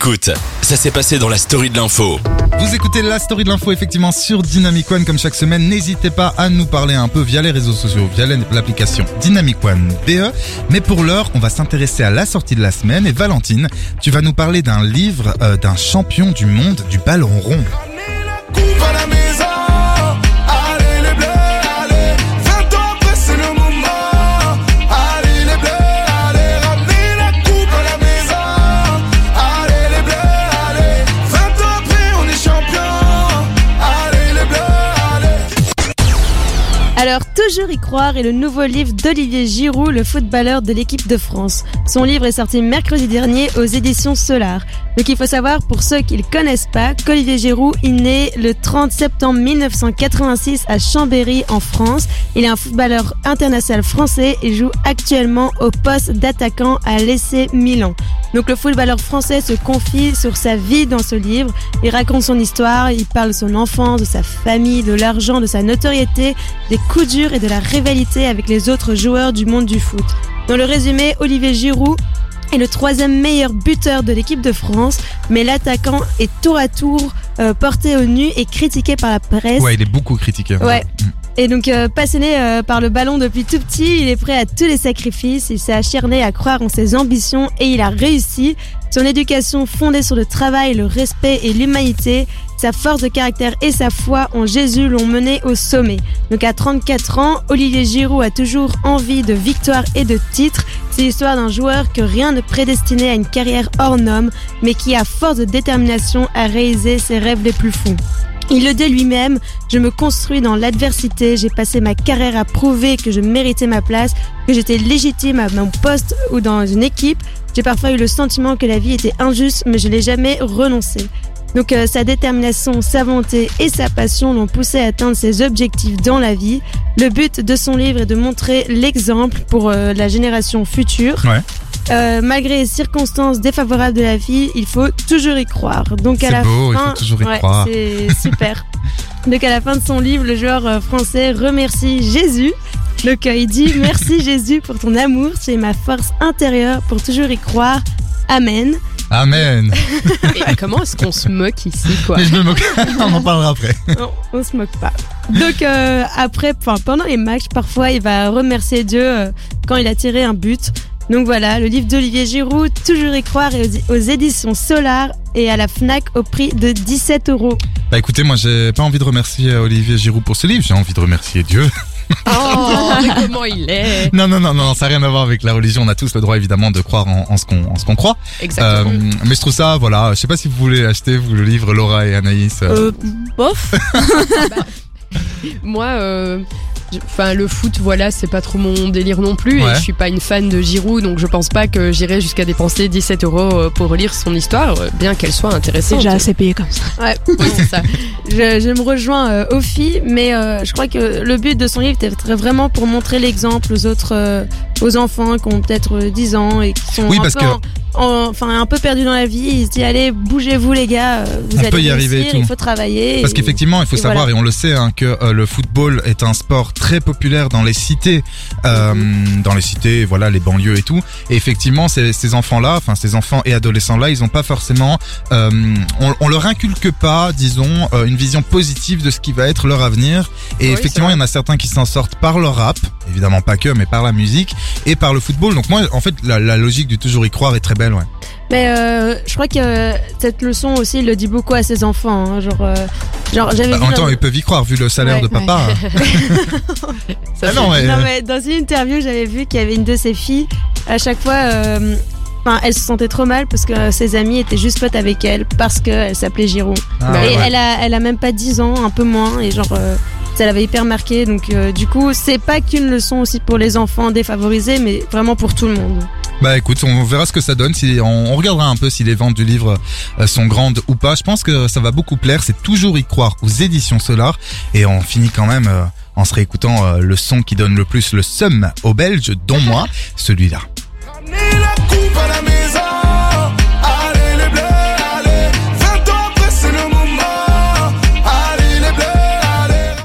Écoute, ça s'est passé dans la story de l'info. Vous écoutez la story de l'info effectivement sur Dynamic One comme chaque semaine. N'hésitez pas à nous parler un peu via les réseaux sociaux, via l'application Dynamic One BE. Mais pour l'heure, on va s'intéresser à la sortie de la semaine. Et Valentine, tu vas nous parler d'un livre euh, d'un champion du monde du ballon rond. Alors, Toujours y croire est le nouveau livre d'Olivier Giroud, le footballeur de l'équipe de France. Son livre est sorti mercredi dernier aux éditions Solar. Donc il faut savoir, pour ceux qui ne connaissent pas, qu'Olivier Giroud est né le 30 septembre 1986 à Chambéry en France. Il est un footballeur international français et joue actuellement au poste d'attaquant à l'EC Milan. Donc le footballeur français se confie sur sa vie dans ce livre. Il raconte son histoire, il parle de son enfance, de sa famille, de l'argent, de sa notoriété, des coups durs et de la rivalité avec les autres joueurs du monde du foot. Dans le résumé, Olivier Giroud est le troisième meilleur buteur de l'équipe de France, mais l'attaquant est tour à tour euh, porté au nu et critiqué par la presse. Ouais, il est beaucoup critiqué. Ouais. Et donc euh, passionné euh, par le ballon depuis tout petit, il est prêt à tous les sacrifices, il s'est acharné à croire en ses ambitions et il a réussi. Son éducation fondée sur le travail, le respect et l'humanité, sa force de caractère et sa foi en Jésus l'ont mené au sommet. Donc à 34 ans, Olivier Giroud a toujours envie de victoire et de titres. C'est l'histoire d'un joueur que rien ne prédestinait à une carrière hors norme, mais qui à force de détermination a réalisé ses rêves les plus fous. Il le dit lui-même, je me construis dans l'adversité, j'ai passé ma carrière à prouver que je méritais ma place, que j'étais légitime à mon poste ou dans une équipe. J'ai parfois eu le sentiment que la vie était injuste, mais je n'ai jamais renoncé. Donc euh, sa détermination, sa volonté et sa passion l'ont poussé à atteindre ses objectifs dans la vie. Le but de son livre est de montrer l'exemple pour euh, la génération future. Ouais. Euh, malgré les circonstances défavorables de la vie, il faut toujours y croire. Donc à C'est la beau, il fin, faut toujours y Ouais, croire. C'est super. Donc à la fin de son livre, le joueur euh, français remercie Jésus. Donc il dit merci Jésus pour ton amour, tu es ma force intérieure pour toujours y croire. Amen. Amen. Et comment est-ce qu'on se moque ici, quoi Mais je me moque. on en parlera après. Non, on se moque pas. Donc euh, après, pendant les matchs, parfois il va remercier Dieu euh, quand il a tiré un but. Donc voilà, le livre d'Olivier Giroud, Toujours y croire, aux, aux éditions Solar et à la Fnac au prix de 17 euros. Bah écoutez, moi j'ai pas envie de remercier euh, Olivier Giroud pour ce livre, j'ai envie de remercier Dieu. Oh, mais comment il est Non, non, non, non, ça n'a rien à voir avec la religion. On a tous le droit évidemment de croire en, en ce qu'on en ce qu'on croit. Exactement. Euh, mais je trouve ça, voilà, je sais pas si vous voulez acheter vous le livre Laura et Anaïs. euh, Euh, bof. Moi, euh, enfin, le foot, voilà, c'est pas trop mon délire non plus. Ouais. Et je suis pas une fan de Giroud, donc je pense pas que j'irai jusqu'à dépenser 17 euros euh, pour relire son histoire, euh, bien qu'elle soit intéressante. payé comme ça. Ouais. C'est ça. Je, je me rejoins euh, aux filles, mais euh, je crois que le but de son livre était vraiment pour montrer l'exemple aux autres, euh, aux enfants qui ont peut-être euh, 10 ans et qui sont Oui, un, parce peu que- en- enfin, un peu perdus dans la vie. Il se dit allez, bougez-vous les gars, euh, vous On allez peut y réussir, arriver et tout. il faut travailler. Parce qu'effectivement, il faut et savoir, voilà. et on le sait, hein, que euh, le football est un sport très populaire dans les cités, euh, dans les cités, voilà, les banlieues et tout. Et effectivement, ces, ces enfants-là, enfin ces enfants et adolescents-là, ils ont pas forcément, euh, on, on leur inculque pas, disons, une vision positive de ce qui va être leur avenir. Et Oui, effectivement, il y en a certains qui s'en sortent par le rap, évidemment pas que, mais par la musique et par le football. Donc moi, en fait, la, la logique du toujours y croire est très belle, ouais. Mais euh, je crois que euh, cette leçon aussi, il le dit beaucoup à ses enfants. hein, genre, euh, genre j'avais Bah, vu en même temps, ils peuvent y croire vu le salaire Ouais, de papa. Ça, Ah non, ouais. Non, mais dans une interview, j'avais vu qu'il y avait une de ses filles. À chaque fois, euh, enfin, elle se sentait trop mal parce que ses amis étaient juste potes avec elle parce qu'elle s'appelait Giroud. Ah, et ouais. elle a, elle a même pas 10 ans, un peu moins, et genre, euh, ça l'avait hyper marqué. Donc, euh, du coup, c'est pas qu'une leçon aussi pour les enfants défavorisés, mais vraiment pour tout le monde. Bah écoute, on verra ce que ça donne. Si on, regardera un peu si les ventes du livre euh, sont grandes ou pas. Je pense que ça va beaucoup plaire. C'est toujours y croire aux éditions Solar. Et on finit quand même euh, en se réécoutant euh, le son qui donne le plus le seum aux Belges, dont moi, celui-là.